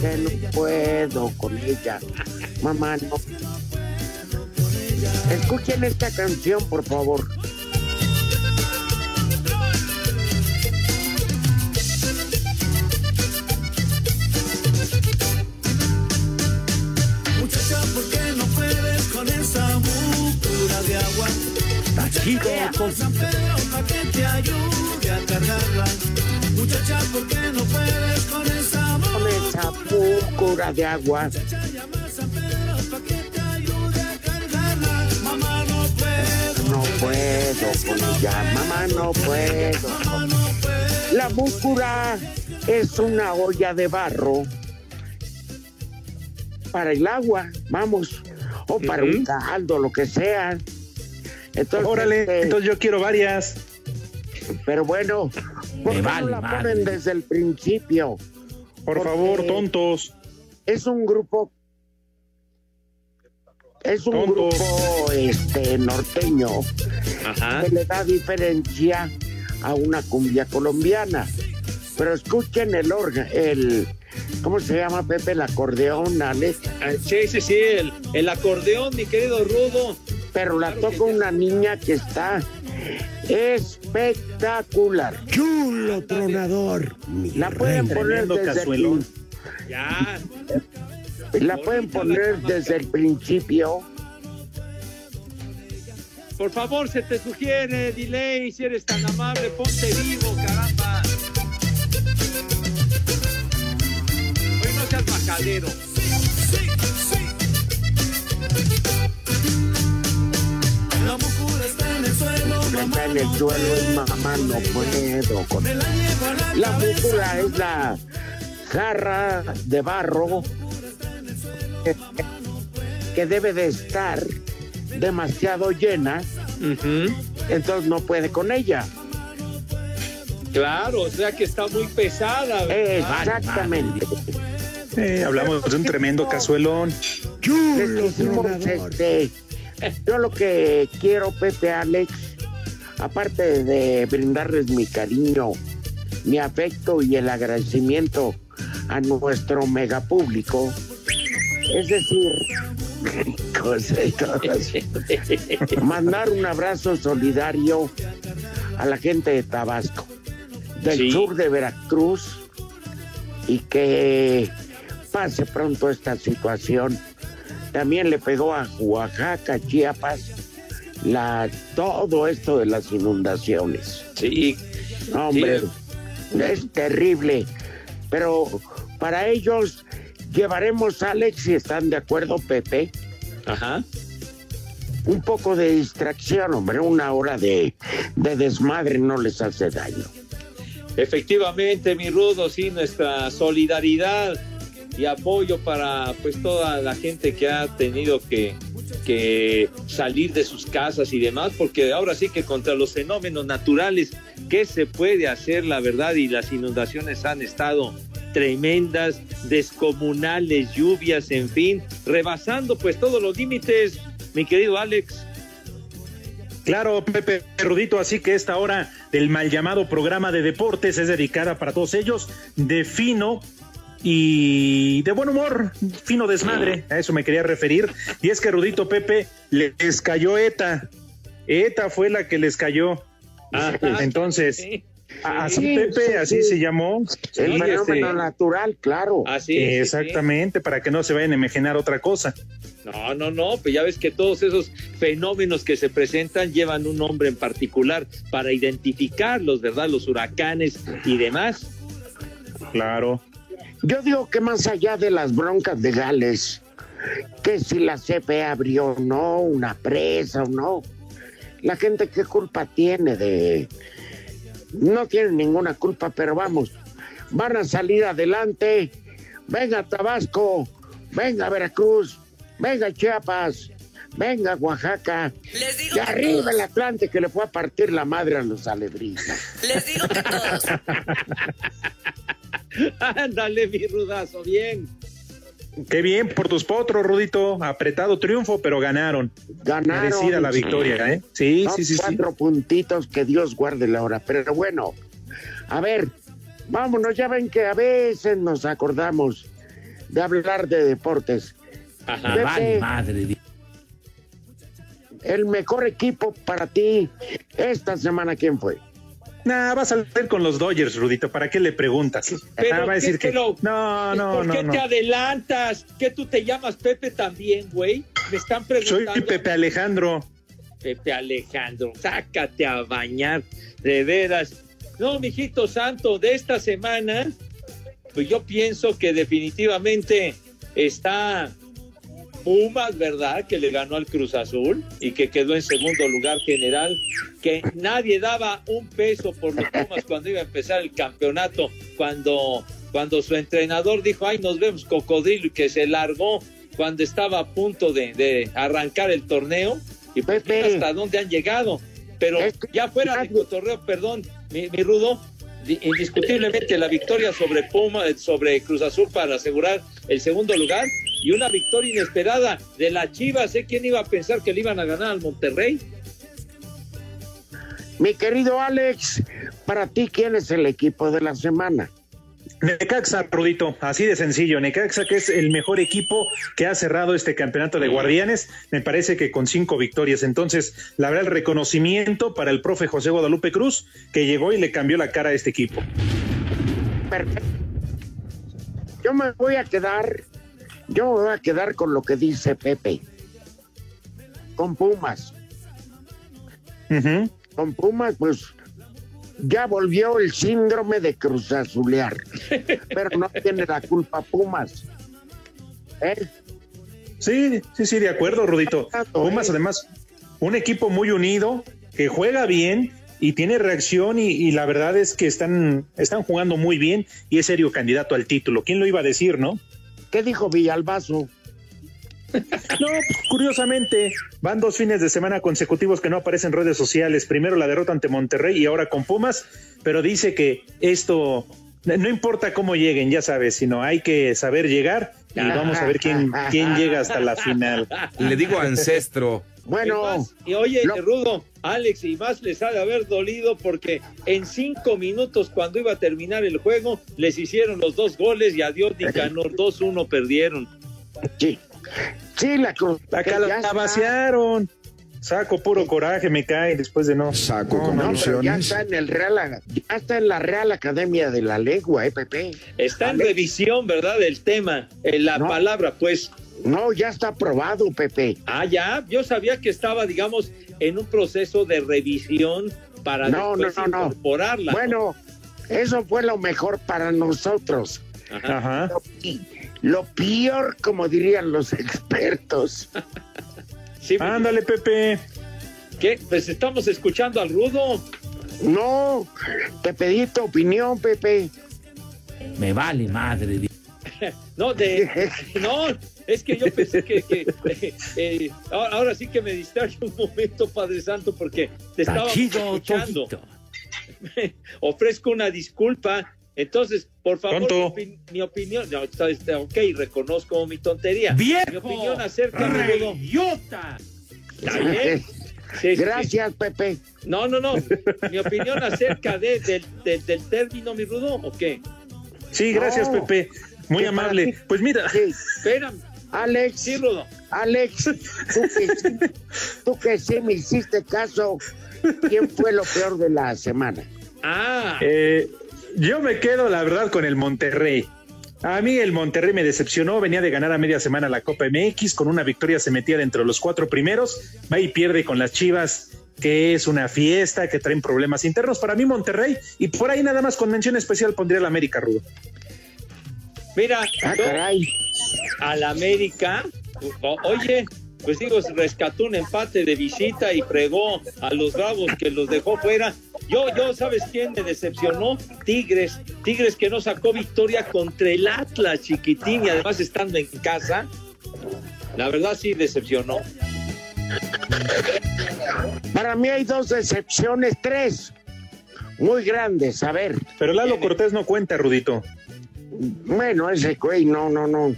Que no puedo con ella. Mamá, no. Escuchen esta canción, por favor. Muchacha, ¿por qué no puedes con esa mucura de agua? San Pedro pa' que te ayude a cargarla. Muchacha, ¿por qué no puedes a cargarla. Mamá, no puedo. No puedo con ella, mamá, no puedo. Mamá, no puedo. La múcura es una olla de barro para el agua, vamos, o para un caldo, lo que sea. Entonces, Órale, este, entonces yo quiero varias. pero bueno, ¿por qué vale no la madre. ponen desde el principio? Por Porque favor, tontos. Es un grupo, es un grupo este norteño Ajá. que le da diferencia a una cumbia colombiana. Pero escuchen el órgano, el, ¿cómo se llama Pepe? El acordeón, Alex. Ah, Sí, sí, sí, el, el acordeón, mi querido Rudo. Pero la toca una niña que está espectacular. Chulo tronador. La pueden poner desde el, cazuelón. Ya. la pueden poner desde el principio. Por favor, se te sugiere, delay, si eres tan amable, ponte vivo, caramba. Hoy no seas majadero. La mucura está en el suelo, mamá, Está en el no suelo mamá no puedo con Me la llevo a la La cabeza. múcula es la jarra de barro que, que debe de estar demasiado llena, entonces no puede con ella. Claro, o sea que está muy pesada. ¿verdad? Exactamente. Eh, hablamos de un tremendo cazuelón. Este, yo lo que quiero, Pepe Alex, aparte de brindarles mi cariño, mi afecto y el agradecimiento a nuestro mega público, es decir, y mandar un abrazo solidario a la gente de Tabasco, del Sí. sur de Veracruz, y que pase pronto esta situación. También le pegó a Oaxaca, Chiapas, la, todo esto de las inundaciones. Sí, hombre, es terrible. Pero para ellos llevaremos, Alex, si están de acuerdo, Pepe, ajá. un poco de distracción, hombre, una hora de, de desmadre no les hace daño. Efectivamente, mi Rudo, sí, nuestra solidaridad y apoyo para pues toda la gente que ha tenido que, que salir de sus casas y demás, porque ahora sí que contra los fenómenos naturales, ¿qué se puede hacer, la verdad? Y las inundaciones han estado tremendas, descomunales, lluvias, en fin, rebasando pues todos los límites, mi querido Alex. Claro, Pepe Rudito, así que esta hora del mal llamado programa de deportes es dedicada para todos ellos. Defino y de buen humor, fino desmadre, a eso me quería referir. Y es que Rudito Pepe les cayó ETA. ETA fue la que les cayó. Entonces, así Pepe, así se llamó. El fenómeno este, natural, claro. Así Exactamente, para que no se vayan a imaginar otra cosa. No, no, no, pues ya ves que todos esos fenómenos que se presentan llevan un nombre en particular para identificarlos, ¿verdad? Los huracanes y demás. Claro. Yo digo que más allá de las broncas de Gales, que si la CFE abrió o no, una presa o no, la gente qué culpa tiene de... No tiene ninguna culpa, pero vamos, van a salir adelante. Venga Tabasco, venga Veracruz, venga Chiapas, venga Oaxaca. Les digo arriba el Atlante que le fue a partir la madre a los alebristas. Les digo que todos. Ándale, mi rudazo, bien. Qué bien por tus potros, Rudito. Apretado triunfo, pero ganaron. Ganaron. Merecida la victoria, ¿eh? Sí, sí, sí. Cuatro puntitos, que Dios guarde la hora. Pero bueno, a ver, vámonos. Ya ven que a veces nos acordamos de hablar de deportes. Ajá. madre. El mejor equipo para ti esta semana, ¿quién fue? Nah, va a salir con los Dodgers, Rudito. ¿Para qué le preguntas? Pero va a decir que. no, no, ¿Por qué te adelantas? ¿Que tú te llamas Pepe también, güey? Me están preguntando. Soy Pepe Alejandro. Pepe Alejandro, sácate a bañar, de veras. No, mijito santo, de esta semana, pues yo pienso que definitivamente está Pumas, ¿verdad? Que le ganó al Cruz Azul y que quedó en segundo lugar general, que nadie daba un peso por los Pumas cuando iba a empezar el campeonato, cuando, cuando su entrenador dijo, ay, nos vemos cocodrilo y que se largó cuando estaba a punto de, arrancar el torneo y pues hasta dónde han llegado. Pero ya fuera de cotorreo, perdón, mi, mi Rudo, indiscutiblemente la victoria sobre Puma, sobre Cruz Azul para asegurar el segundo lugar y una victoria inesperada de la Chivas. ¿eh? ¿Quién iba a pensar que le iban a ganar al Monterrey? Mi querido Alex, para ti, ¿quién es el equipo de la semana? Necaxa, Rudito, así de sencillo. Necaxa, que es el mejor equipo que ha cerrado este campeonato de guardianes, me parece que con cinco victorias. Entonces, la verdad, el reconocimiento para el profe José Guadalupe Cruz, que llegó y le cambió la cara a este equipo. Perfecto. Yo me voy a quedar, yo me voy a quedar con lo que dice Pepe. Con Pumas. Con Pumas, pues ya volvió el síndrome de cruzazulear, pero no tiene la culpa Pumas. ¿Eh? Sí, sí, sí, de acuerdo, Rudito. Pumas, además, un equipo muy unido, que juega bien y tiene reacción y, la verdad es que están, están jugando muy bien y es serio candidato al título. ¿Quién lo iba a decir, no? ¿Qué dijo Villalbazo? No, curiosamente, van dos fines de semana consecutivos que no aparecen en redes sociales. Primero la derrota ante Monterrey y ahora con Pumas, pero dice que esto no importa cómo lleguen, ya sabes, sino hay que saber llegar y vamos a ver quién, quién llega hasta la final. Le digo ancestro. Bueno, y, oye, Rudo, Alex, y más les ha de haber dolido porque en cinco minutos, cuando iba a terminar el juego, les hicieron los dos goles y adiós, Nicanor, 2-1 perdieron. Sí, Sí, la cruz. La vaciaron. Saco puro coraje, me cae después de no. Saco no, ya está en el Real, ya está en la Real Academia de la Lengua, eh, Pepe. Está en revisión, ¿verdad? El tema, en la palabra, pues. No, ya está aprobado, Pepe. Ah, ya. Yo sabía que estaba, digamos, en un proceso de revisión para no, no, no, incorporarla. Bueno, eso fue lo mejor para nosotros. Ajá. Ajá. Lo peor, como dirían los expertos. sí, Ándale, Pepe. ¿Qué? Pues estamos escuchando al rudo. No, te pedí tu opinión, Pepe. Me vale madre. no, de, no, es que yo pensé que, eh, ahora, sí que me distraje un momento, Padre Santo, porque te estaba escuchando. Ofrezco una disculpa entonces, por favor, mi, opinión, no, está, ok, reconozco mi tontería. ¡Viejo! Mi opinión acerca de ¡Idiota! Gracias, Pepe. No, no, no. Mi opinión acerca de, del término, mi rudo, ¿o qué? Sí, gracias, Pepe. Muy Que amable. Pues mira, Sí, Espérame, Alex, sí, Rudo. Alex, tú que, sí, tú que sí me hiciste caso, ¿quién fue lo peor de la semana? Ah, eh, yo me quedo, la verdad, con el Monterrey. A mí el Monterrey me decepcionó, venía de ganar a media semana la Copa MX, con una victoria se metía dentro de los cuatro primeros, va y pierde con las Chivas, que es una fiesta, que traen problemas internos. Para mí Monterrey, y por ahí nada más con mención especial pondría el América Rudo. mira, Ah, caray. Al América, o- oye, pues digo, rescató un empate de visita y fregó a los Bravos que los dejó fuera. Yo, yo, ¿sabes quién me decepcionó? Tigres. Tigres que no sacó victoria contra el Atlas, chiquitín, y además estando en casa. La verdad sí decepcionó. Para mí hay dos decepciones, tres, muy grandes. A ver, Pero Lalo Cortés no cuenta, Rudito. bueno, ese güey, no, no, no.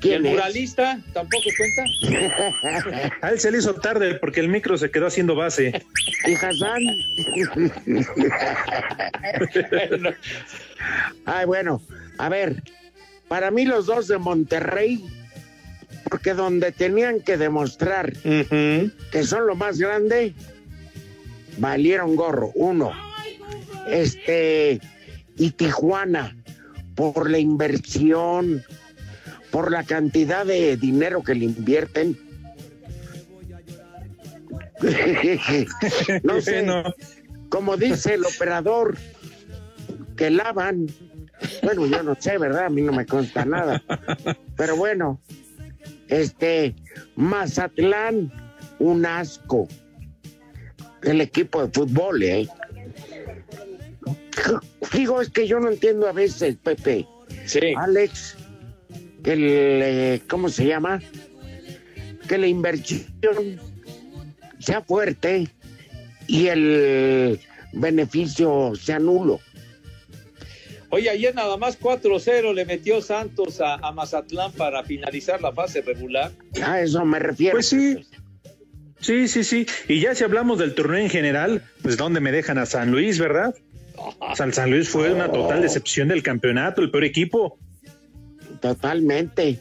¿Y el muralista tampoco cuenta? A él se le hizo tarde porque el micro se quedó haciendo base. ¿Y Hassan? Ay, bueno, a ver, para mí los dos de Monterrey, porque donde tenían que demostrar que son lo más grande, valieron gorro, uno. Este, y Tijuana, por la inversión, por la cantidad de dinero que le invierten. no sé, Bueno, como dice el operador, que lavan. Bueno, yo no sé, ¿verdad? A mí no me consta nada. Pero bueno, este, Mazatlán, un asco. El equipo de fútbol, ¿eh? Digo, es que yo no entiendo a veces, Pepe. Sí. Alex, que le, ¿cómo se llama? Que la inversión sea fuerte y el beneficio sea nulo. Oye, ayer nada más 4-0 le metió Santos a, a Mazatlán para finalizar la fase regular. A eso me refiero. pues sí. Sí, sí, sí. Y ya si hablamos del torneo en general, pues ¿dónde me dejan a San Luis, verdad? O sea, el San Luis fue una total decepción del campeonato, el peor equipo. Totalmente.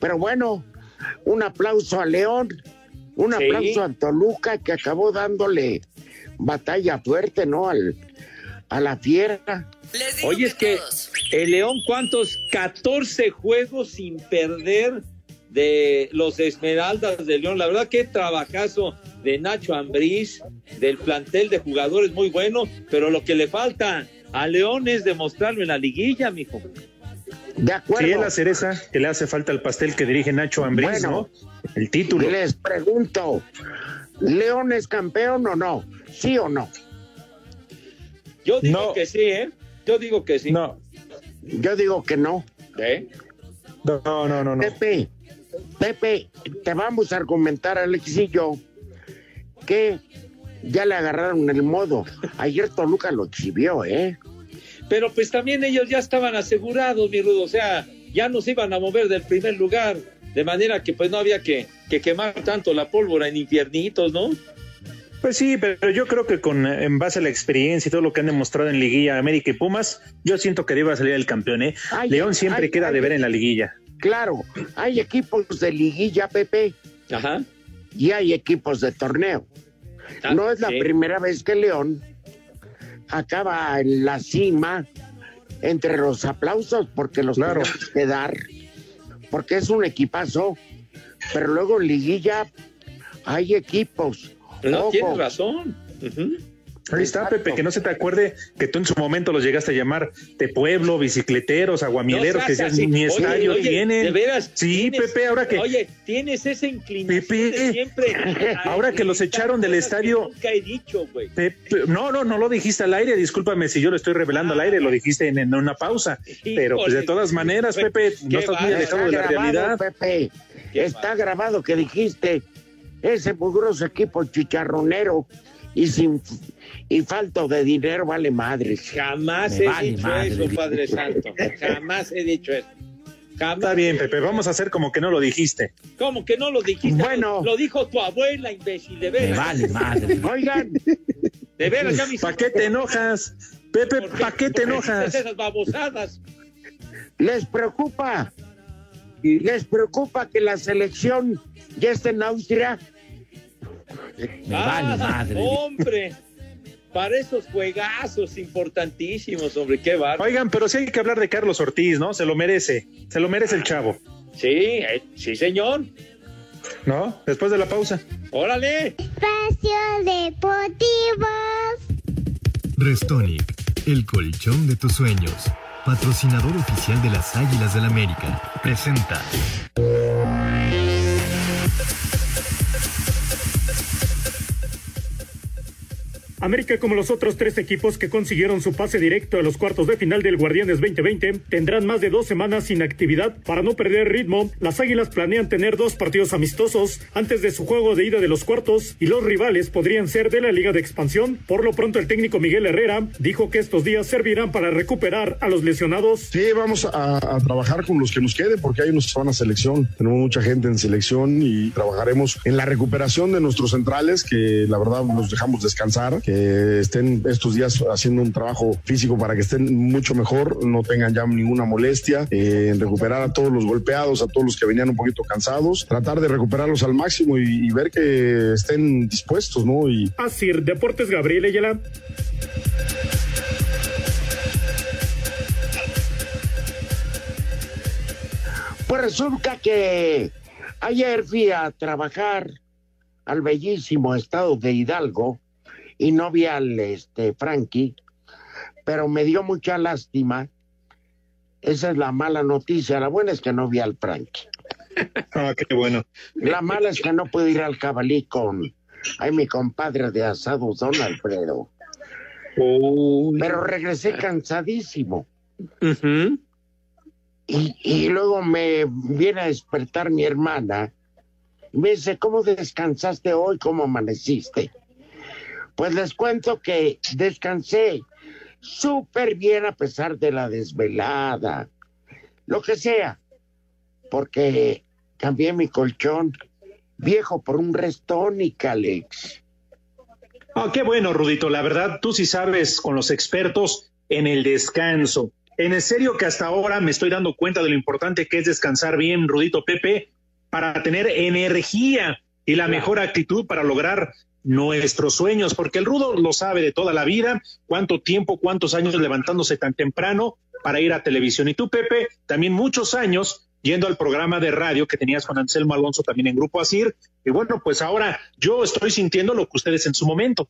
Pero bueno, un aplauso a León, un Sí. aplauso a Toluca que acabó dándole batalla fuerte, ¿no? Al, a la fiera. Oye, es que el León, ¿cuántos? 14 juegos sin perder de los Esmeraldas de León. La verdad, qué trabajazo de Nacho Ambriz, del plantel de jugadores muy bueno, pero lo que le falta a León es demostrarlo en la liguilla, mijo. De acuerdo. Sí, es la cereza que le hace falta al pastel que dirige Nacho Ambriz, Bueno. ¿no? El título. Les pregunto, ¿León es campeón o no? ¿Sí o no? Yo digo No. que sí, ¿eh? Yo digo que sí. No, Yo digo que no. ¿Eh? no, no, no, no. Pepe, Pepe, te vamos a argumentar, Alex y yo, que ya le agarraron el modo. Ayer Toluca lo exhibió, ¿eh? Pero pues también ellos ya estaban asegurados, mi Rudo, o sea, ya no se iban a mover del primer lugar, de manera que pues no había que, que quemar tanto la pólvora en infiernitos, ¿no? Pues sí, pero yo creo que con en base a la experiencia y todo lo que han demostrado en Liguilla América y Pumas, yo siento que debe salir el campeón, ¿eh? Ay, León siempre ay, queda ay. de ver en la liguilla. Claro, hay equipos de liguilla, Pepe, Ajá. y hay equipos de torneo. Ah, No es la sí. primera vez que León acaba en la cima entre los aplausos, porque los Claro. tenemos que dar, porque es un equipazo, pero luego en liguilla hay equipos. No, Ojo, tienes razón. Ahí está, Exacto. Pepe, que no se te acuerde que tú en su momento los llegaste a llamar de pueblo, bicicleteros, aguamieleros, No que seas ya así. ni Oye, estadio oye, tienen. De veras. Sí, tienes- Pepe, ahora que Oye, tienes esa inclinación Pepe, de siempre. ahora que los echaron del estadio- Nunca he dicho, güey. Pepe, no, no, no lo dijiste al aire, discúlpame si yo lo estoy revelando al aire, lo dijiste en, en una pausa, pero pues de todas maneras, Pepe, no estás muy alejado de la grabado, realidad. Pepe. Está grabado que dijiste ese mugroso equipo chicharronero y sin y falto de dinero vale madres. Jamás Me he vale dicho madre, eso. Padre Santo. Jamás he dicho eso. Jamás. Está bien, Pepe, vamos a hacer como que no lo dijiste. ¿Cómo que no lo dijiste? Bueno. Lo dijo tu abuela, imbécil, de Me veras. vale madre. Oigan, De veras, ya me ¿Para qué te enojas? Pepe, ¿Por ¿para qué te enojas? esas babosadas? ¿Les preocupa? ¿Les preocupa que la selección ya esté en Austria? Me Ah, vale madre. Hombre, para esos juegazos importantísimos, hombre, qué bárbaro. Oigan, pero sí hay que hablar de Carlos Ortiz, ¿no? Se lo merece, se lo merece el chavo, Sí, eh, sí, señor. ¿no? Después de la pausa. Órale. Espacio Deportivo. Restonic, el colchón de tus sueños. Patrocinador oficial de las Águilas del América. Presenta. América, como los otros tres equipos que consiguieron su pase directo a los cuartos de final del Guardianes 2020, tendrán más de dos semanas sin actividad para no perder ritmo. Las Águilas planean tener dos partidos amistosos antes de su juego de ida de los cuartos y los rivales podrían ser de la Liga de Expansión. Por lo pronto, el técnico Miguel Herrera dijo que estos días servirán para recuperar a los lesionados. Sí, vamos a, trabajar con los que nos queden porque hay unos van a selección. Tenemos mucha gente en selección y trabajaremos en la recuperación de nuestros centrales que la verdad los dejamos descansar, que estén estos días haciendo un trabajo físico para que estén mucho mejor, no tengan ya ninguna molestia, eh, en recuperar a todos los golpeados, a todos los que venían un poquito cansados, tratar de recuperarlos al máximo y, y ver que estén dispuestos, ¿no? Y Así, Deportes Gabriel Ayala. Pues resulta que ayer fui a trabajar al bellísimo estado de Hidalgo y no vi al este, Frankie, pero me dio mucha lástima. Esa es la mala noticia. La buena es que no vi al Frankie. Ah, qué bueno. La mala es que no pude ir al cabalí con ay, mi compadre de asado, don Alfredo. Pero regresé cansadísimo. Y, y luego me viene a despertar mi hermana. Y me dice, ¿cómo descansaste hoy? ¿Cómo amaneciste? Pues les cuento que descansé súper bien a pesar de la desvelada, lo que sea, porque cambié mi colchón viejo por un Restonic, Alex. Ah, qué bueno, Rudito. La verdad, tú sí sabes con los expertos en el descanso. En serio que hasta ahora me estoy dando cuenta de lo importante que es descansar bien, Rudito Pepe, para tener energía y la mejor actitud para lograr nuestros sueños, porque el Rudo lo sabe de toda la vida, cuánto tiempo, cuántos años levantándose tan temprano para ir a televisión. Y tú, Pepe, también muchos años yendo al programa de radio que tenías con Anselmo Alonso también en Grupo Asir. Y bueno, pues ahora yo estoy sintiendo lo que ustedes en su momento.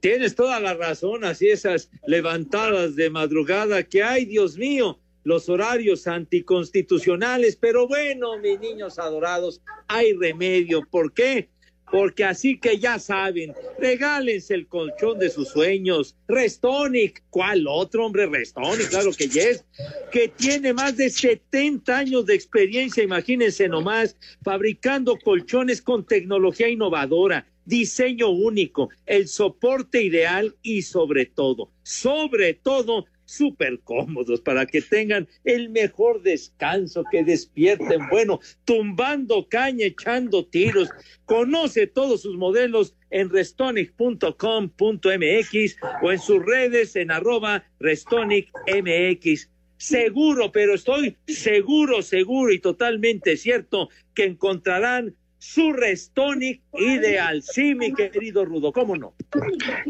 Tienes toda la razón, así esas levantadas de madrugada que hay, Dios mío, los horarios anticonstitucionales, pero bueno, mis niños adorados, hay remedio. ¿Por qué? Porque así que ya saben, regálense el colchón de sus sueños. Restonic, ¿cuál otro hombre? Restonic, claro que yes, que tiene más de 70 años de experiencia, imagínense nomás, fabricando colchones con tecnología innovadora, diseño único, el soporte ideal y sobre todo, sobre todo, súper cómodos para que tengan el mejor descanso, que despierten, bueno, tumbando caña, echando tiros. Conoce todos sus modelos en restonic.com.mx o en sus redes en arroba restonicmx. Seguro, pero estoy seguro, seguro y totalmente cierto que encontrarán su Restonic ideal. Sí, mi querido Rudo, ¿cómo no?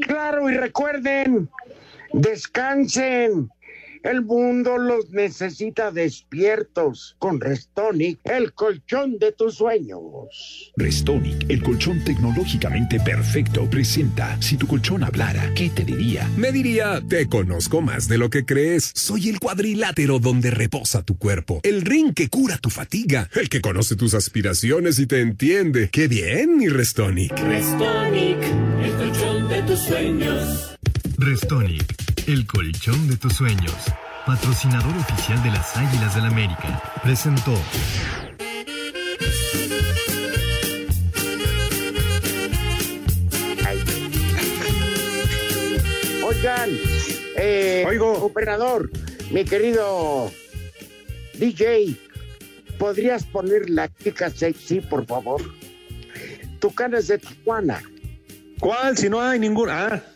Claro, y recuerden, descansen. El mundo los necesita despiertos con Restonic, el colchón de tus sueños. Restonic, el colchón tecnológicamente perfecto, presenta Si tu colchón hablara, ¿qué te diría? Me diría, te conozco más de lo que crees. Soy el cuadrilátero donde reposa tu cuerpo. El ring que cura tu fatiga. El que conoce tus aspiraciones y te entiende. ¡Qué bien, mi Restonic! Restonic, el colchón de tus sueños. Restonic, el colchón de tus sueños. Patrocinador oficial de las Águilas del América. Presentó. Oigan, eh, operador, mi querido DJ, ¿podrías poner la chica sexy, por favor? Tucanes de Tijuana. ¿Cuál? Si no hay ninguna. Ah.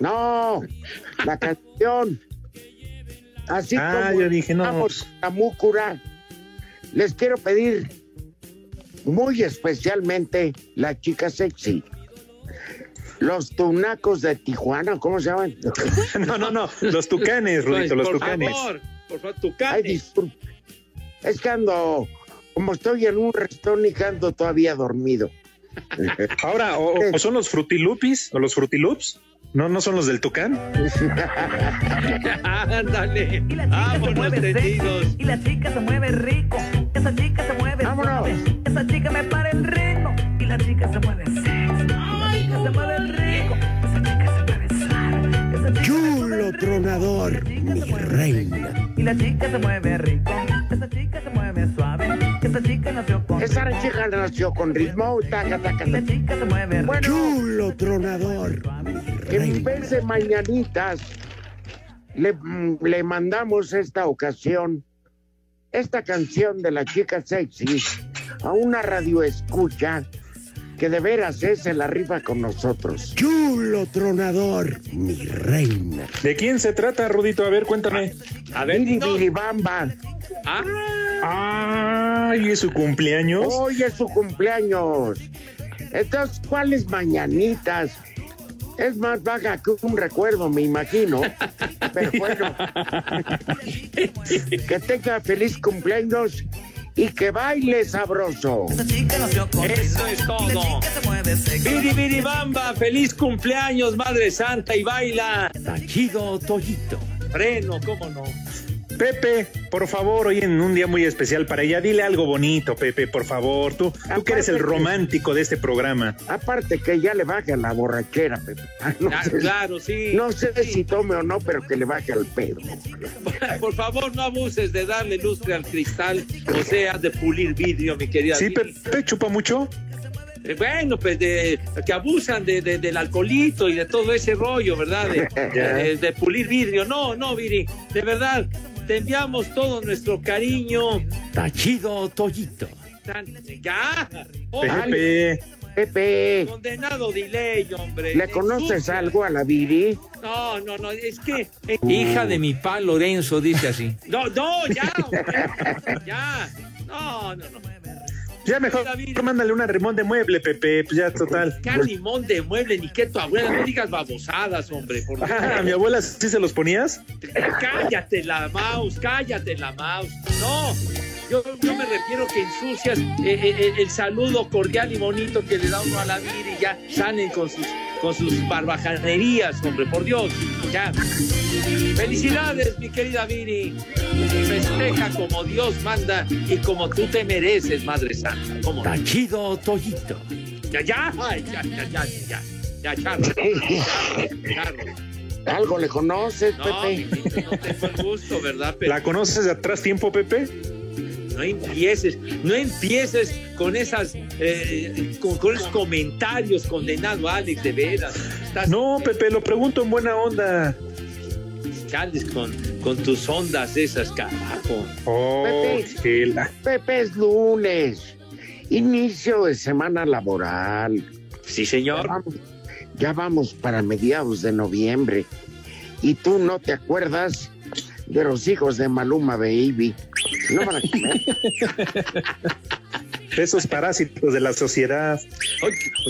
No, la canción. Así Ah, como yo dije, no, vamos a Múcura, les quiero pedir muy especialmente la chica sexy. Los tunacos de Tijuana, ¿cómo se llaman? No, no, no. Los tucanes, Rudito, los por tucanes. favor, por favor, Ay, tucanes. disculpe. Es que ando, como estoy en un restaurante y que ando todavía dormido. Ahora, o, o son los frutilupis o los frutiloops. No, no son los del tucán. Ándale. Y la chica se Vámonos mueve tendidos. sexy, y la chica se mueve rico. Esa chica se mueve Vámonos. suave. Esa chica me para el ritmo. Y la chica se mueve sexy. Chica se mueve rico. Esa chica se mueve suave. Esa chica Chulo tronador, Y la chica mi se mueve reina. Y la chica se mueve rico. Esa chica se mueve suave. Esa chica nació con ritmo. taca, taca. Chulo tronador, En vez de mañanitas, le, mm, le mandamos esta ocasión, esta canción de la chica sexy, a una radio escucha que de veras es se la rifa con nosotros. Chulo tronador, mi reina. ¿De quién se trata, Rudito? A ver, cuéntame. A ver, Bamba. Ah, Ay, ¿es su cumpleaños? Hoy es su cumpleaños. Entonces, ¿cuáles mañanitas? Es más vaga que un recuerdo, me imagino. Pero bueno, que tenga feliz cumpleaños y que baile sabroso. Eso es todo. Biri Biri Bamba, feliz cumpleaños, Madre Santa, y baila. Tachido Toyito. Freno, cómo no. Pepe, por favor, hoy en un día muy especial para ella, dile algo bonito, Pepe, por favor. Tú, tú que eres el que- romántico de este programa. Aparte que ya le baje la borrachera, Pepe. Ah, No Ah, sé, claro, sí. no sé si tome o no, pero que le baje al pedo. Por favor, no abuses de darle lustre al cristal, o sea, de pulir vidrio, mi querida. Sí. Pepe, chupa mucho. Eh, Bueno, pues de, que abusan de, de- del alcoholito y de todo ese rollo, ¿verdad? De, de- de pulir vidrio. No, no, Viri, de verdad, te enviamos todo nuestro cariño. Tachido Toyito. Ya, Oh, Pepe. Pepe, condenado delay, hombre. ¿le conoces algo a la Viri? No, no, no, es que. eh, Hija de mi pa Lorenzo, dice así. No, no, ya, hombre, ya. No, no, no. Ya mejor David. mándale una rimón de mueble, Pepe. Pues ya, total. ¿Qué limón de mueble ni que tu abuela? No digas babosadas, hombre. Por. Ah, ¿A mi abuela sí se los ponías? Cállate la mouse, cállate la mouse. No, yo, yo me refiero que ensucias eh, eh, eh, el saludo cordial y bonito que le da uno a la vida y ya salen con sus, con sus barbajanerías, hombre, por Dios. Ya. Felicidades, mi querida Viri. Festeja como Dios manda y como tú te mereces, Madre Santa. ¿Cómo no? Tachido Toyito. Ya, ya, ya, ya, ya, ya, ya, Charro. Charro. ¿Algo le conoces, No, Pepe? mijito, no tengo el gusto, ¿verdad? Pero ¿La conoces de atrás tiempo, Pepe? No empieces, no empieces con esas, eh, con, con esos comentarios condenado, Alex, de veras. Estás No, Pepe, lo pregunto en buena onda. chales con, con tus ondas esas, carajo. Oh, Pepe. Pepe es lunes, inicio de semana laboral. Sí, Ya señor. vamos, ya vamos para mediados de noviembre. Y tú no te acuerdas de los hijos de Maluma Baby. No van a comer. Esos parásitos de la sociedad.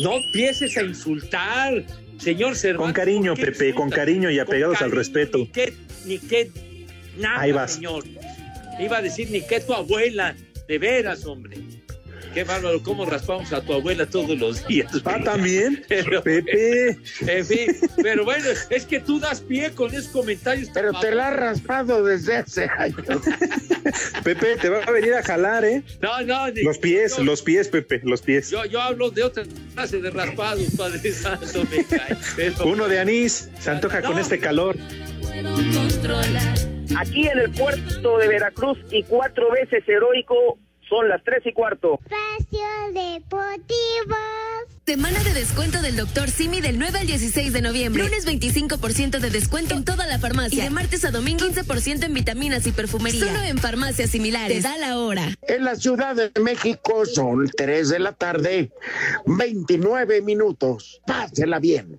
No empieces a insultar, señor Cervantes. Con cariño, ¿por qué Pepe, con cariño y apegados al respeto. Ni qué, ni qué, nada, Ahí vas. señor. Iba a decir ni qué tu abuela, de veras, hombre. Qué bárbaro, cómo raspamos a tu abuela todos los días. Ah, también. Pero, Pepe. En fin, pero bueno, es que tú das pie con esos comentarios. Pero te la has raspado desde hace años. Pepe, te va a venir a jalar, ¿eh? No, no, ni- Los pies, yo, los pies, Pepe, los pies. Yo, yo hablo de otra clase de raspados, Padre Santo, me cae. Pero- Uno de anís, se antoja con este calor. Aquí en el puerto de Veracruz y cuatro veces heroico son las tres y cuarto. Espacio Deportivo. Semana de descuento del Dr. Simi del 9 al 16 de noviembre. Lunes 25% de descuento en toda la farmacia. Y de martes a domingo 15% en vitaminas y perfumería. Solo en farmacias similares. Te da la hora. En la Ciudad de México son 3 de la tarde, 29 minutos. Pásela bien.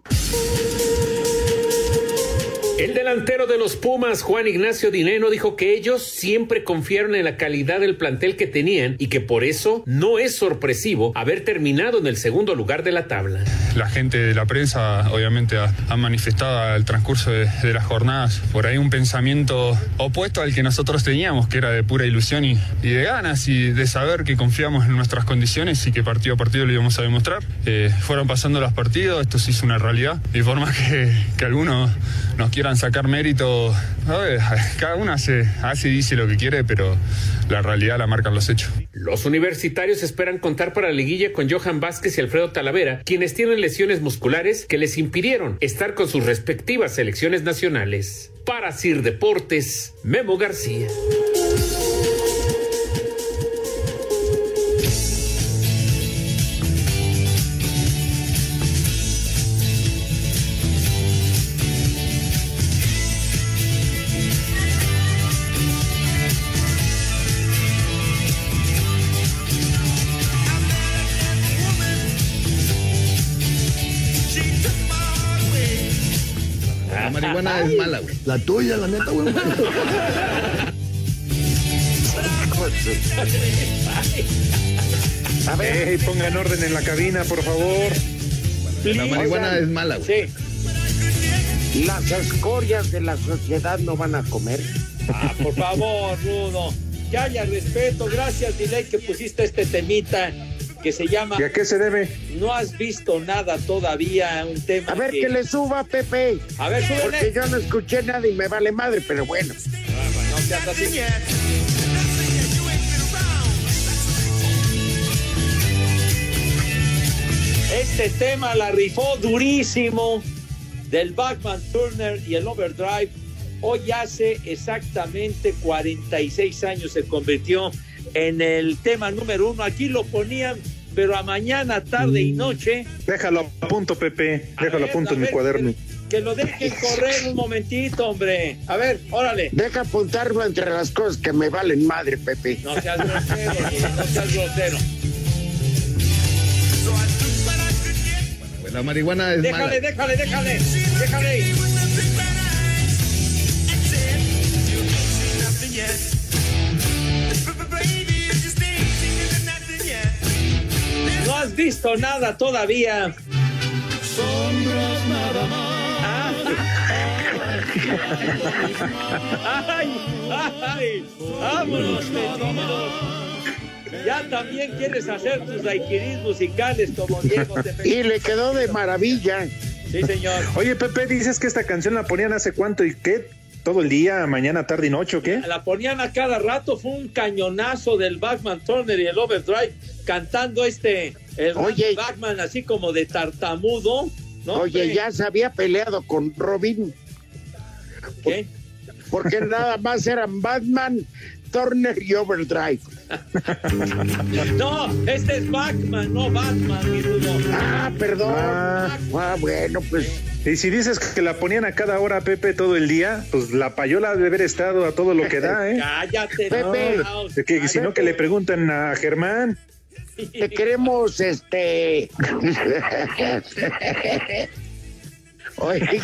El delantero de los Pumas, Juan Ignacio Dineno, dijo que ellos siempre confiaron en la calidad del plantel que tenían y que por eso no es sorpresivo haber terminado en el segundo lugar de la tabla. La gente de la prensa obviamente ha, ha manifestado al transcurso de, de las jornadas por ahí un pensamiento opuesto al que nosotros teníamos, que era de pura ilusión y, y de ganas y de saber que confiamos en nuestras condiciones y que partido a partido lo íbamos a demostrar. Eh, fueron pasando los partidos, esto se hizo una realidad, de forma que, que algunos nos quieran sacar mérito. Cada uno hace, hace y dice lo que quiere, pero la realidad la marcan los hechos. Los universitarios esperan contar para la liguilla con Johan Vázquez y Alfredo Talavera, quienes tienen lesiones musculares que les impidieron estar con sus respectivas selecciones nacionales. Para Sir Deportes, Memo García. La tuya, la neta, güey. A ver. Ey, pongan orden en la cabina, por favor. La marihuana es mala, güey. Las escorias de la sociedad no van a comer. Ah, por favor, Rudo. Que haya respeto. Gracias, Diley, que pusiste este temita que se llama. ¿Y a qué se debe? No has visto nada todavía, un tema. A ver que le suba, Pepe. A ver, súbele. Porque yo no escuché nada y me vale madre, pero bueno. No seas así. Este tema la rifó durísimo del Backman Turner y el Overdrive. Hoy hace exactamente 46 años se convirtió en el tema número uno. Aquí lo ponían, pero a mañana, tarde y noche. Déjalo a punto, Pepe. Déjalo a, ver, punto a en mi cuaderno. Que lo dejen correr un momentito, hombre. A ver, órale. Deja apuntarlo entre las cosas que me valen madre, Pepe. No seas grosero, no seas grosero. La marihuana es mala. Déjale, déjale, déjale, déjale. No has visto nada todavía. Sombras nada más. ¡Ay! ¡Ay! ¡Vámonos, metidos! Ya también quieres hacer tus daiquiris musicales como Diego. Te... Y le quedó de maravilla. Sí, señor. Oye, Pepe, dices que esta canción la ponían hace cuánto y qué? ¿Todo el día, mañana, tarde y noche o qué? La ponían a cada rato, fue un cañonazo del Backman Turner y el Overdrive cantando este, el Oye. Backman así como de tartamudo. ¿no? Oye, hombre? ya se había peleado con Robin. ¿Qué? Porque nada más eran Batman, Turner y Overdrive. No, este es Backman, no Batman, mi Rudo. Ah, perdón. Ah. Ah, bueno, pues. Y si dices que la ponían a cada hora, Pepe, todo el día, pues la payola debe haber estado a todo lo que da, ¿eh? Cállate, Pepe. no, De que, si no, que le preguntan a Germán. Te queremos, este. Oye,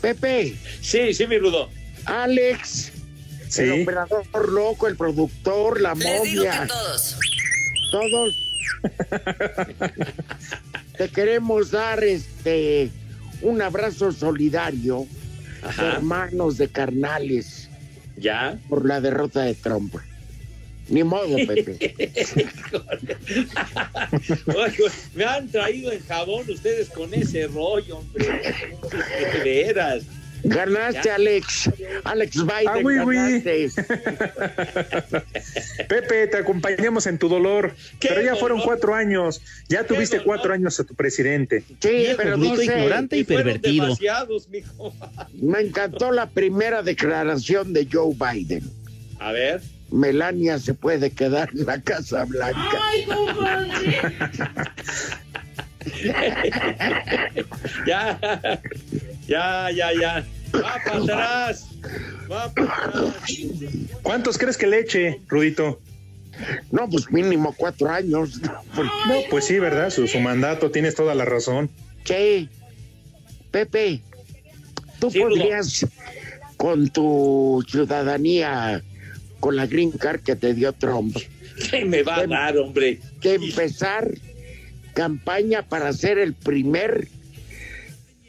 Pepe, Sí, sí, mi Rudo. Alex, Sí. el operador loco, el productor, la momia. todos. Todos. Te queremos dar este un abrazo solidario, Ajá. hermanos de carnales, ¿Ya? por la derrota de Trump. Ni modo, Pepe. Me han traído en jabón ustedes con ese rollo, hombre. De veras. Ganaste, Ya. Alex. Alex Biden, Ah, oui, oui. Pepe, te acompañamos en tu dolor. ¿Qué Pero ya fueron cuatro años. Ya tuviste dolor? cuatro años a tu presidente. Sí, Viejo, pero bruto, dice, ignorante y pervertido. mijo. me encantó la primera declaración de Joe Biden. A ver. Melania se puede quedar en la Casa Blanca. Ya, ya, ya, ya. Va para atrás. Va para atrás. ¿Cuántos crees que le eche, Rudito? No, pues mínimo cuatro años. No, pues sí, ¿verdad? Su, su mandato, tienes toda la razón. Sí. Pepe, tú podrías, con tu ciudadanía, con la green card que te dio Trump, ¿Qué me va a dar, hombre? que empezar campaña para ser el primer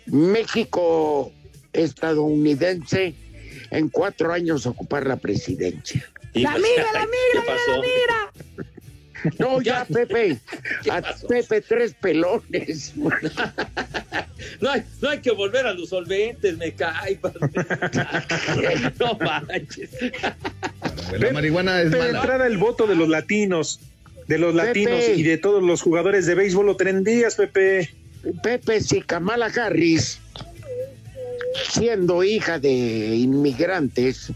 México estadounidense en cuatro años ocupar la presidencia. La mira, la mira, ¿Qué pasó? la mira. No, ya, Pepe. A Pepe, tres pelones. No hay, no hay que volver a los solventes, me cae. no manches. La marihuana es De mala. entrada el voto de los latinos, de los latinos Pepe. y de todos los jugadores de béisbol lo tendrías, Pepe. Pepe, si Kamala Harris, siendo hija de inmigrantes,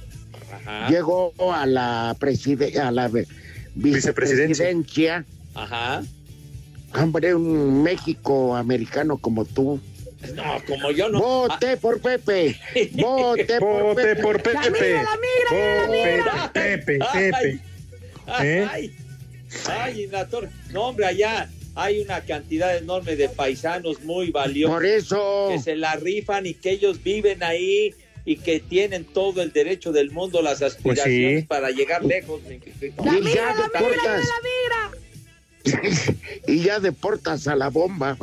Ajá. llegó a la, preside- a la vicepresidencia, Ajá. hombre, un México americano como tú. No, como yo no. Vote por Pepe. Vote por Vote Pepe. por Pepe. La mira, la mira, la mira. Pepe, Pepe. Ay, ¿Eh? ay, ay, en la torre. No, hombre, allá hay una cantidad enorme de paisanos muy valiosos Por eso. que se la rifan y que ellos viven ahí y que tienen todo el derecho del mundo, las aspiraciones Pues sí. para llegar lejos. La. y ya deportas a la bomba.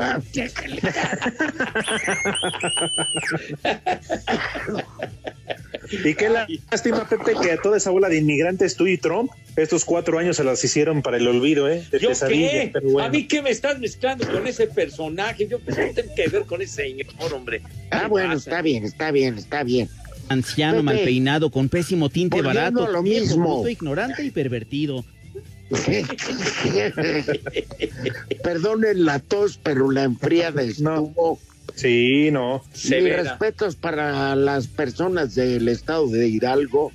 Y qué lástima, Pepe, que a toda esa bola de inmigrantes, tú y Trump, estos cuatro años se las hicieron para el olvido, ¿eh? De ¿Yo pesadilla, qué? pero bueno. ¿A mí qué me estás mezclando con ese personaje? Yo pues, no tengo que ver con ese señor, hombre. Ah, ¿Qué bueno, pasa? está bien, está bien, está bien. Anciano, Pepe, mal peinado, con pésimo tinte volviendo barato, lo mismo. ignorante y pervertido. Perdonen la tos, pero la enfriada estuvo. Sí, no. Mis respetos para las personas del estado de Hidalgo,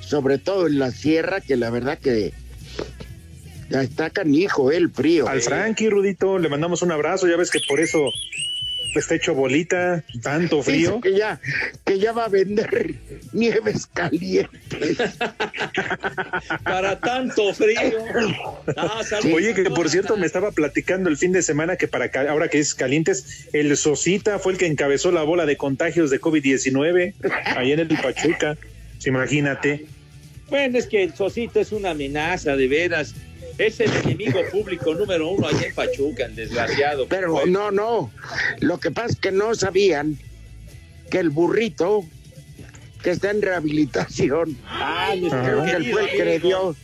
sobre todo en la sierra, que la verdad que ya está canijo eh, el frío. Al Frankie, Rudito, le mandamos un abrazo, ya ves que por eso está hecho bolita, tanto Dice frío. que ya, que ya va a vender nieves calientes. Para tanto frío. Ah. Oye, que por cierto me estaba platicando el fin de semana que para ahora que es calientes, el Sosita fue el que encabezó la bola de contagios de COVID-19 ahí en el Pachuca. Imagínate. Bueno, es que el Sosito es una amenaza, de veras. Es el enemigo público número uno allá en Pachuca, el desgraciado. Pero no, no. Lo que pasa es que no sabían que el burrito que está en rehabilitación, Ah, nuestro creo que fue el que le dio,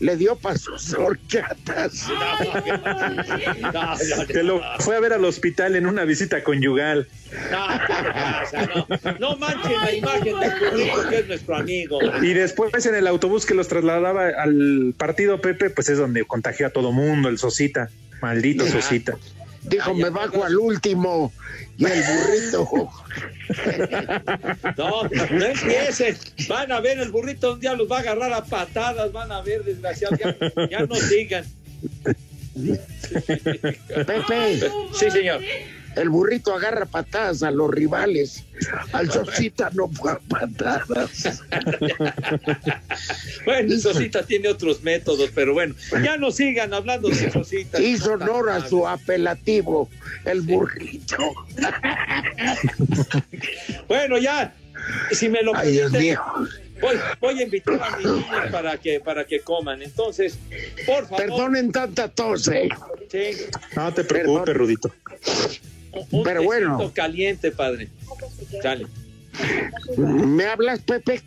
le dio para sus horchatas. No, no, Te lo fue a ver al hospital en una visita conyugal. no. No, no manchen la imagen del burrito que es nuestro amigo. Y después en el autobús que los trasladaba al partido Pepe, pues es donde contagió a todo mundo, el Sosita. Maldito Sosita. Dijo, me bajo al último. Y el burrito. No, no empiecen. Van a ver, el burrito un día los va a agarrar a patadas. Van a ver, desgraciados. Ya, ya no sigan. Pepe, Sí, señor. El burrito agarra patadas a los rivales. Al Sosita no fue patadas. Bueno, Sosita tiene otros métodos, pero bueno, ya no sigan hablando de Sosita. Hizo honor a su apelativo, el burrito. Bueno, ya, si me lo Ay, Dios mío. voy, voy a invitar a mis niños para que, para que coman. Entonces, por favor, Perdonen tanta tos, eh. sí, No te preocupes, Rudito. Un Pero tecito bueno. caliente, padre. Sale. ¿Me hablas, Pepe?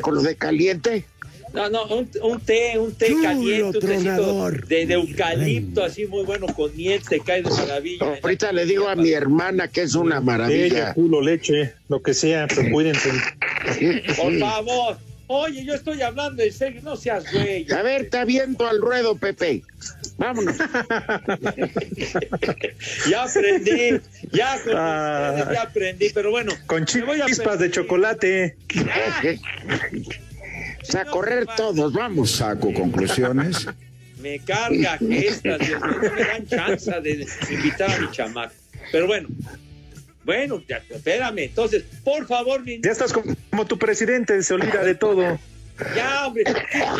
Con lo de caliente. No, no, un, un té, un té Chulo caliente, un tecito de, de eucalipto, así muy bueno, con miel, te cae de maravilla. Ahorita le digo a mi hermana que es una Ella, maravilla. culo, leche, lo que sea, pero cuídense. Por favor. Oye, yo estoy hablando en serio, no seas güey. A ver, te aviento al ruedo, Pepe. Vámonos. Ya aprendí, ya con Ah. ustedes ya aprendí, pero bueno. Con chispas de chocolate. a correr todos, vamos. Saco conclusiones. Me carga que estas, Dios no me dan chance de invitar a mi chamaco. Pero bueno, bueno, ya, espérame. Entonces, por favor, mi Ya estás como, como tu presidente, se olvida de todo. Ya, hombre,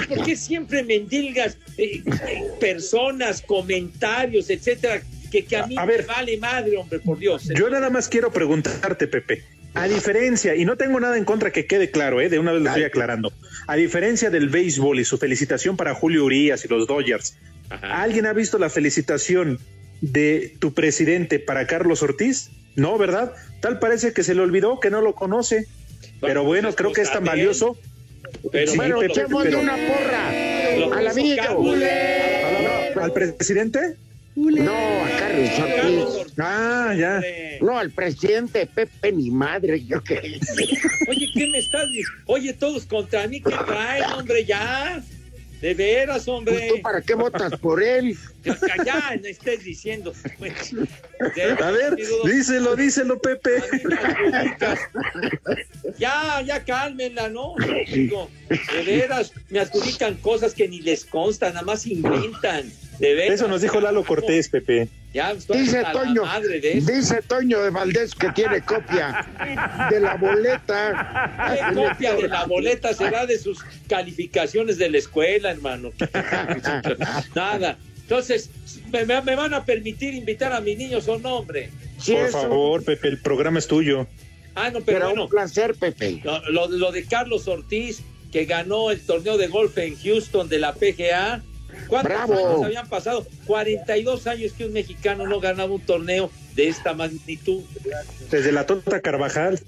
¿por qué, siempre mendilgas eh, eh, personas, comentarios, etcétera, que, que a mí A me ver. vale madre, hombre, por Dios. Yo nada más quiero preguntarte, Pepe. A diferencia, y no tengo nada en contra que quede claro, ¿eh? de una vez lo estoy aclarando. A diferencia del béisbol y su felicitación para Julio Urias y los Dodgers, ¿alguien ha visto la felicitación de tu presidente para Carlos Ortiz? No, ¿verdad? Tal parece que se le olvidó, que no lo conoce. Pero bueno, pues, creo que es tan valioso. Pero Sí, Pepe, pero- una porra. Al amigo. ¿Al presidente? No, a Carlos Ortiz. Ah, ya. No, al presidente Pepe ni madre, yo qué. Oye, ¿qué me estás diciendo? Oye, todos contra mí, ¿qué traen, hombre? Ya. De veras, hombre. Pues, ¿Tú para qué votas por él? Ya, no estés diciendo. De A ver, díselo, díselo, Pepe. Ya, ya cálmenla, ¿no? Digo, de veras, me adjudican cosas que ni les constan, nada más inventan. De veras. Eso nos dijo Lalo Cortés, Pepe. Ya estoy Dice Toño, madre de eso. dice Toño de Valdés que tiene copia de la boleta. ¿Qué copia de la boleta será de sus calificaciones de la escuela, hermano? Nada. Entonces, ¿me, me- me van a permitir invitar a mis niños o no, hombre? Sí, Por eso. favor, Pepe, el programa es tuyo. Ah, no, pero, Pero bueno, un placer, Pepe. lo, lo- lo de Carlos Ortiz, que ganó el torneo de golf en Houston de la PGA. ¿Cuántos Bravo. años habían pasado? 42 años que un mexicano no ganaba un torneo de esta magnitud. Desde la Tota Carvajal.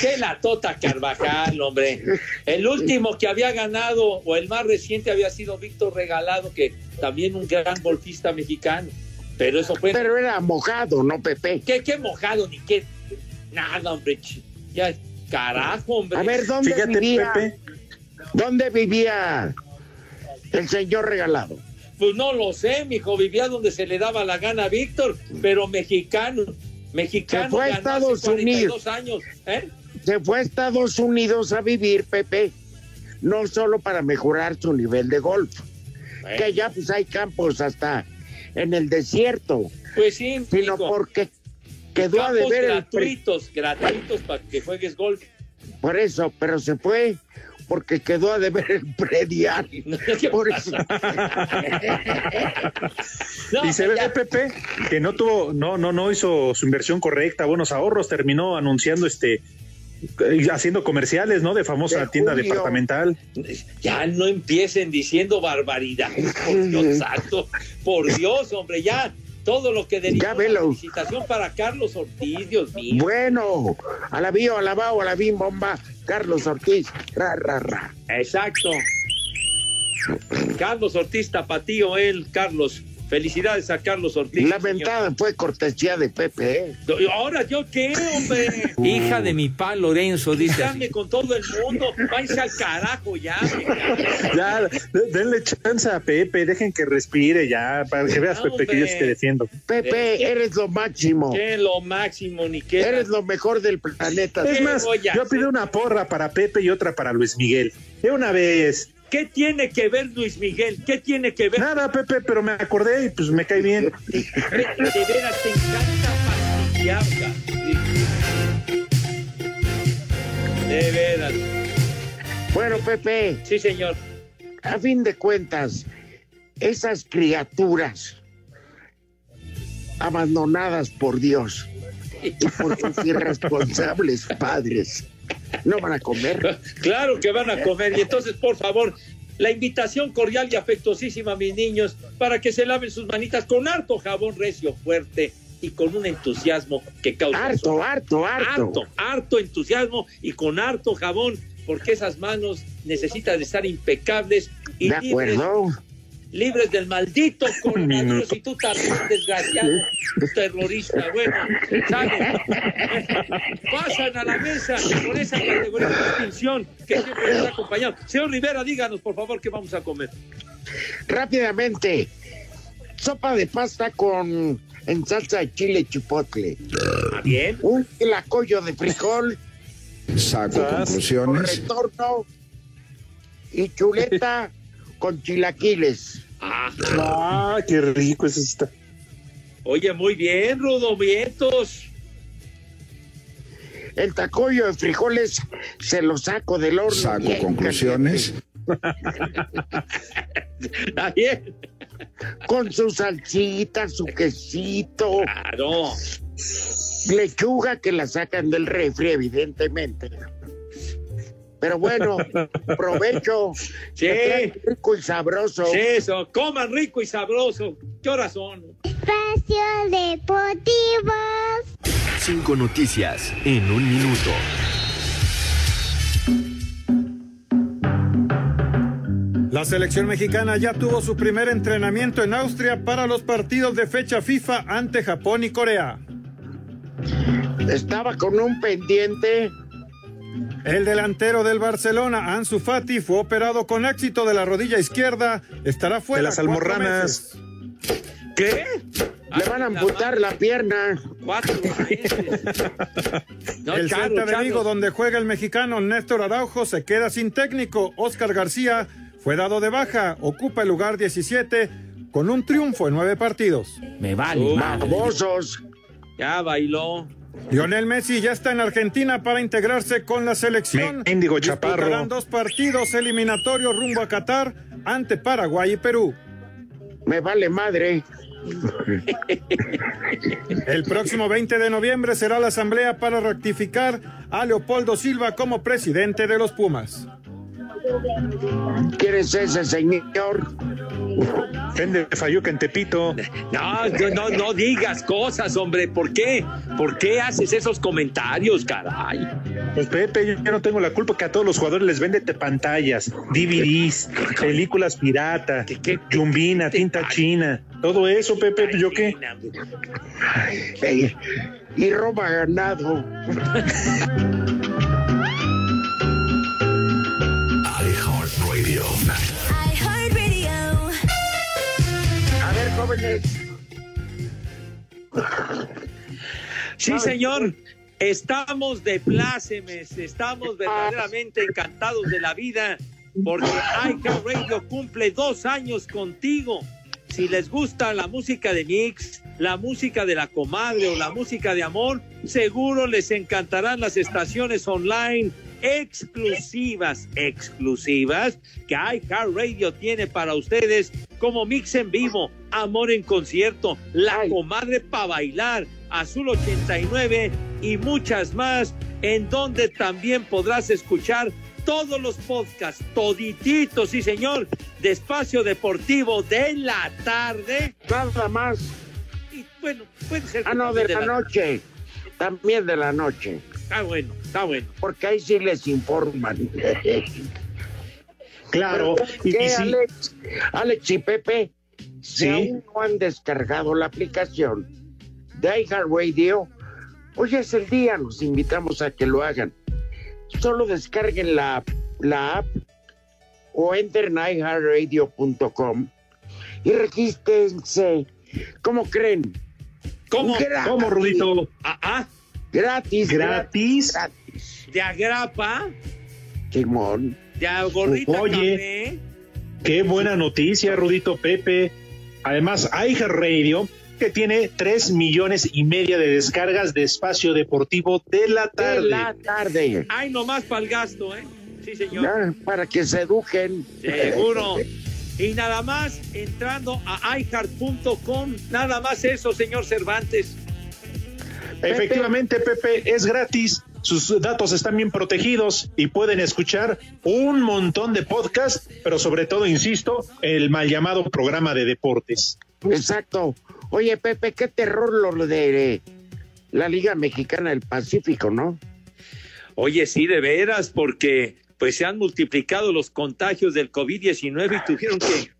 ¡Qué la Tota Carvajal, hombre! El último que había ganado, o el más reciente, había sido Víctor Regalado, que también un gran golfista mexicano. Pero eso fue... Pero era mojado, ¿no, Pepe? ¿Qué, qué mojado, ni qué... Nada, hombre. Ya, carajo, hombre. A ver, ¿dónde Fíjate, vivía? Pepe. ¿Dónde vivía el señor regalado? Pues no lo sé, mijo, vivía donde se le daba la gana a Víctor, pero mexicano. Mexicano Se fue a Estados hace 42 Unidos. años. ¿eh? Se fue a Estados Unidos a vivir, Pepe, no solo para mejorar su nivel de golf, que ya pues hay campos hasta en el desierto, Pues sí, sino mijo. porque quedó a deber el gratuitos, gratuitos para que juegues golf. por eso, pero se fue porque quedó a deber el predial. ¿Qué Por eso. No, y se ve, ya. Pepe, que no tuvo, no, no, no hizo su inversión correcta, buenos ahorros, terminó anunciando este eh, haciendo comerciales, ¿no? De famosa De tienda Julio. departamental. Ya no empiecen diciendo barbaridades, por Dios santo. Por Dios, hombre, ya. Todo lo que Ya derivó la velo. felicitación para Carlos Ortiz, Dios mío. Bueno, alabío, alabao, alabín, bomba, Carlos Ortiz, ra, ra, ra. Exacto. Carlos Ortiz Tapatío, él, Carlos. Felicidades a Carlos Ortiz. La ventada fue cortesía de Pepe, ¿eh? Ahora, ¿yo qué, hombre? Hija de mi pa Lorenzo, dice Dame con todo el mundo. Váyanse al carajo ya. Ya, de- denle chance a Pepe, dejen que respire ya, para que veas, No, Pepe, que yo te defiendo. Pepe, eres lo máximo. Que lo máximo, ni que. Eres lo mejor del planeta. Es ¿Qué más, yo pido una porra para Pepe y otra para Luis Miguel. De una vez. ¿Qué tiene que ver Luis Miguel? ¿Qué tiene que ver? Nada, Pepe, pero me acordé y pues me cae bien. De veras, te encanta fastidiar. ca- De veras. Bueno, Pepe, Sí, señor. a fin de cuentas, esas criaturas abandonadas por Dios y por sus irresponsables padres no van a comer. Claro que van a comer. Y entonces, por favor, la invitación cordial y afectuosísima a mis niños para que se laven sus manitas con harto jabón recio fuerte y con un entusiasmo que causa Harto, harto, harto. harto, harto entusiasmo y con harto jabón, porque esas manos necesitan estar impecables y De libres, acuerdo. Libres del maldito coronavirus y tú también, desgraciado, terrorista. Bueno, sale. Pasan a la mesa con esa categoría de distinción que siempre nos ha acompañado. Señor Rivera, díganos, por favor, qué vamos a comer. Rápidamente, sopa de pasta con en salsa de chile chipotle. ¿Ah, bien? Un tlacoyo de frijol Saco con conclusiones. retorno y chuleta con chilaquiles. Ah, Ah, qué rico eso está. oye, muy bien, Rudo Vientos. El tacoyo de frijoles se lo saco del horno. Saco bien conclusiones. Está bien. con su salsita, su quesito. Claro. Lechuga que la sacan del refri, evidentemente. Pero bueno, provecho. Sí. Rico y sabroso. Sí, eso, coman rico y sabroso. ¿Qué horas son? Espacio Deportivo. Cinco noticias en un minuto. La selección mexicana ya tuvo su primer entrenamiento en Austria para los partidos de fecha FIFA ante Japón y Corea. Estaba con un pendiente. El delantero del Barcelona, Ansu Fati, fue operado con éxito de la rodilla izquierda. Estará fuera. De las almorranas. ¿Qué? Le van a amputar la pierna. Cuatro meses. No, el Celta de. Vigo, donde juega el mexicano Néstor Araujo, se queda sin técnico. Oscar García fue dado de baja, ocupa el lugar 17 con un triunfo en nueve partidos. Me vale. Uh. Ya bailó. Lionel Messi ya está en Argentina para integrarse con la selección. Mendigo Disputarán chaparro. dos partidos eliminatorios rumbo a Qatar ante Paraguay y Perú. Me vale madre. El próximo 20 de noviembre será la asamblea para rectificar a Leopoldo Silva como presidente de los Pumas. ¿Quién es ese señor? Vende Fayuca en Tepito. No, no, no, digas cosas, hombre. ¿Por qué? ¿Por qué haces esos comentarios, caray? Pues Pepe, yo no tengo la culpa que a todos los jugadores les vende pantallas, DVDs, películas pirata, yumbina, tinta china, todo eso, Pepe, ¿yo qué? Ey, y roba ganado. iHeartRadio. A ver, jóvenes. Sí, señor. Estamos de plácemes, estamos verdaderamente encantados de la vida porque iCar Radio cumple dos años contigo. Si les gusta la música de Mix, la música de la comadre o la música de amor, seguro les encantarán las estaciones online exclusivas, exclusivas que iCar Radio tiene para ustedes como Mix en vivo, Amor en concierto, La comadre para bailar, Azul 89 y muchas más, en donde también podrás escuchar todos los podcasts, todititos, sí señor, de Espacio Deportivo de la tarde. Nada más. Y bueno, puede ser. Ah, no, de la noche. También de la noche. Está bueno, está bueno. Porque ahí sí les informan. Claro, y- ¿qué, y sí. Alex? Alex y Pepe, si Sí. aún no han descargado la aplicación de iHeartRadio, hoy es el día, los invitamos a que lo hagan. Solo descarguen la, la app o entren a iHeartRadio.com y regístrense. ¿Cómo creen? ¿Cómo? Gratis. ¿Cómo, Rudito? Ah, ah, Gratis. ¿Gratis? Gratis. de agrapa, Simón. de gorrita Oye. Qué buena noticia, Rudito Pepe. Además, iHeartRadio, que tiene tres millones y media de descargas de espacio deportivo de la De tarde. la tarde. Ay, nomás para el gasto, ¿eh? Sí, señor. Ya, para que se eduquen. Seguro. Y nada más entrando a iHeart.com, nada más eso, señor Cervantes. Efectivamente, Pepe, es gratis. Sus datos están bien protegidos y pueden escuchar un montón de podcasts, pero sobre todo, insisto, el mal llamado programa de deportes. Exacto. Oye, Pepe, qué terror lo de la Liga Mexicana del Pacífico, ¿no? Oye, sí, de veras, porque pues se han multiplicado los contagios del COVID-19 y tuvieron que,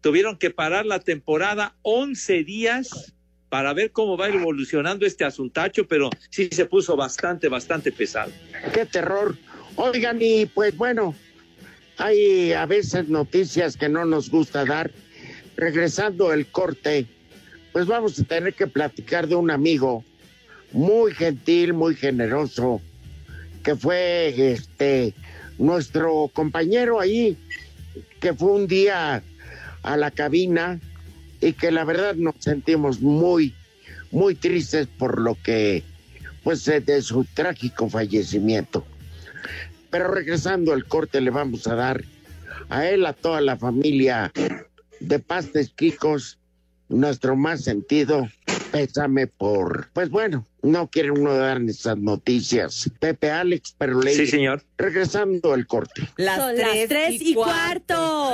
tuvieron que parar la temporada 11 días para ver cómo va evolucionando este asuntacho, pero sí se puso bastante, bastante pesado. Qué terror. Oigan, y pues bueno, hay a veces noticias que no nos gusta dar. Regresando el corte, pues vamos a tener que platicar de un amigo muy gentil, muy generoso, que fue este nuestro compañero ahí, que fue un día a la cabina y que la verdad nos sentimos muy, muy tristes por lo que, pues, eh, de su trágico fallecimiento. Pero regresando al corte le vamos a dar a él, a toda la familia de Pastes Quicos, nuestro más sentido pésame por, pues bueno, no quiere uno dar esas noticias. Pepe Alex, pero le Sí, señor. regresando el corte. Las Son tres, las tres y cuarto.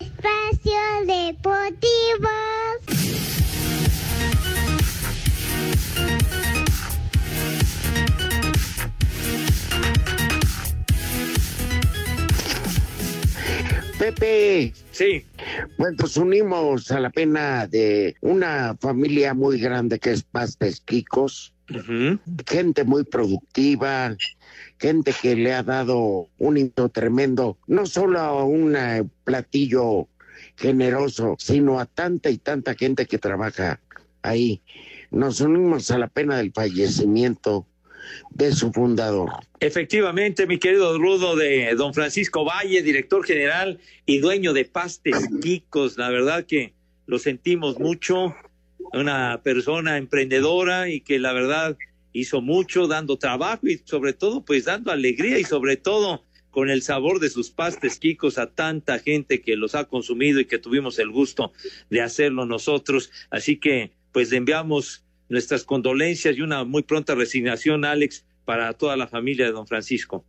Espacio Deportivo. Pepe. Sí. Pues nos unimos a la pena de una familia muy grande que es Pastes Quicos. Gente muy productiva, gente que le ha dado un hito tremendo, no solo a un eh, platillo generoso, sino a tanta y tanta gente que trabaja ahí. Nos unimos a la pena del fallecimiento de su fundador. Efectivamente, mi querido Rudo, de don Francisco Valle, director general y dueño de Pastes Quicos. La verdad que lo sentimos mucho. Una persona emprendedora y que la verdad hizo mucho dando trabajo y sobre todo pues dando alegría y sobre todo con el sabor de sus pastes quicos a tanta gente que los ha consumido y que tuvimos el gusto de hacerlo nosotros. Así que pues le enviamos nuestras condolencias y una muy pronta resignación, Alex, para toda la familia de don Francisco.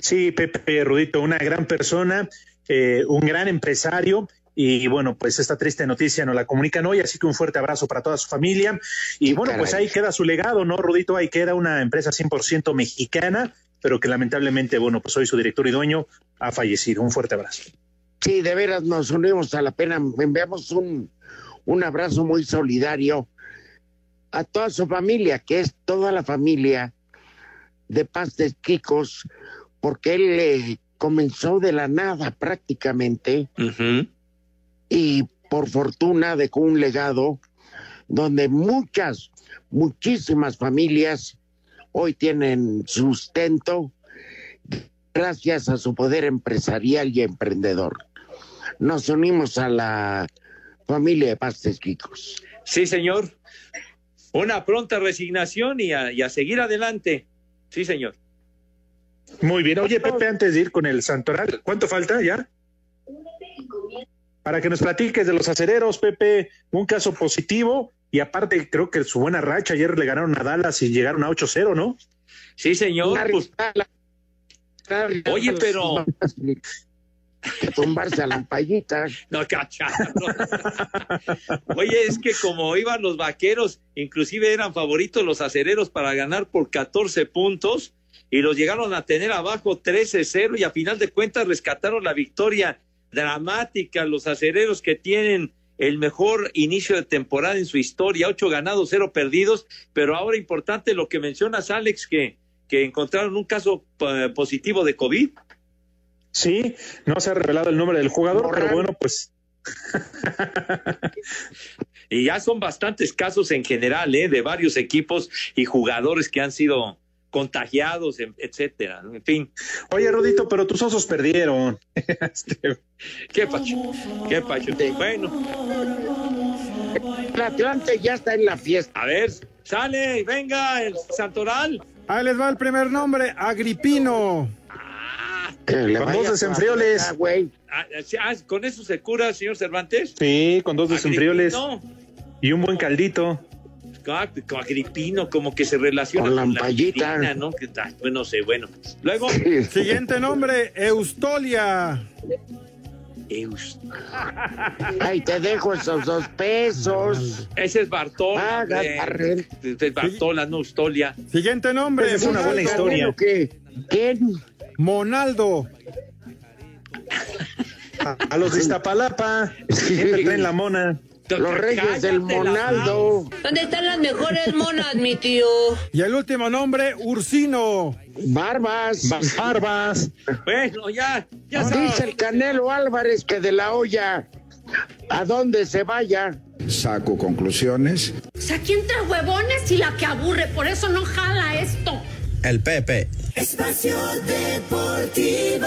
Sí, Pepe Rudito, una gran persona, eh, un gran empresario. Y bueno, pues esta triste noticia nos la comunican hoy, así que un fuerte abrazo para toda su familia. Y bueno, pues ahí queda su legado, ¿no, Rudito? Ahí queda una empresa 100% mexicana, pero que lamentablemente, bueno, pues hoy su director y dueño ha fallecido. Un fuerte abrazo. Sí, de veras nos unimos a la pena. Enviamos un, un abrazo muy solidario a toda su familia, que es toda la familia de Pastes Quicos, porque él eh, comenzó de la nada prácticamente y por fortuna dejó un legado donde muchas, muchísimas familias hoy tienen sustento gracias a su poder empresarial y emprendedor. Nos unimos a la familia de Pastes Quicos. Sí, señor. Una pronta resignación y a, y a seguir adelante. Sí, señor. Muy bien. Oye, Pepe, antes de ir con el santoral, ¿cuánto falta ya? Para que nos platiques de los acereros, Pepe, un caso positivo y aparte creo que su buena racha, ayer le ganaron a Dallas y llegaron a 8-0, ¿no? Sí, señor. Pues, oye, pero... Que tumbarse a la payita. No, cacha. Oye, es que como iban los vaqueros, inclusive eran favoritos los acereros para ganar por 14 puntos y los llegaron a tener abajo 13-0 y a final de cuentas rescataron la victoria dramática los acereros que tienen el mejor inicio de temporada en su historia, ocho ganados, cero perdidos, pero ahora importante lo que mencionas, Alex, que, que encontraron un caso eh, positivo de COVID. Sí, no se ha revelado el nombre del jugador, pero bueno, pues y ya son bastantes casos en general, ¿eh? De varios equipos y jugadores que han sido contagiados, etcétera. En fin. Oye, Rodito, pero tus osos perdieron. ¿Qué pacho? ¿Qué pacho? Bueno. El Atlante ya está en la fiesta. A ver, sale, venga, el Santoral. Ahí les va el primer nombre, Agripino. Con dos desenfrioles. Ah, ah, ¿Con eso se cura, señor Cervantes? Sí, con dos desenfrioles. Y un buen caldito. Ah, con Agripino, como que se relaciona Con con, la. Agripina, ¿no? Que, ah, bueno, no sé, bueno. Luego, Siguiente nombre, Eustolia. Eus. Ay, te dejo esos dos pesos. Ese es Bartola. Es Bartola, no Eustolia. Siguiente nombre, es una buena historia. ¿Qué? ¿Quién? Monaldo. A, a los de Iztapalapa, siempre traen la mona. Los reyes del Monaldo. ¿Dónde están las mejores monas, mi tío? Y el último nombre, Ursino. Barbas. Barbas. Bueno, ya, ya sabes. Dice el Canelo Álvarez que de la olla a donde se vaya. Saco conclusiones. O sea, ¿quién trae huevones y la que aburre? Por eso no jala esto el Pepe. Espacio Deportivo.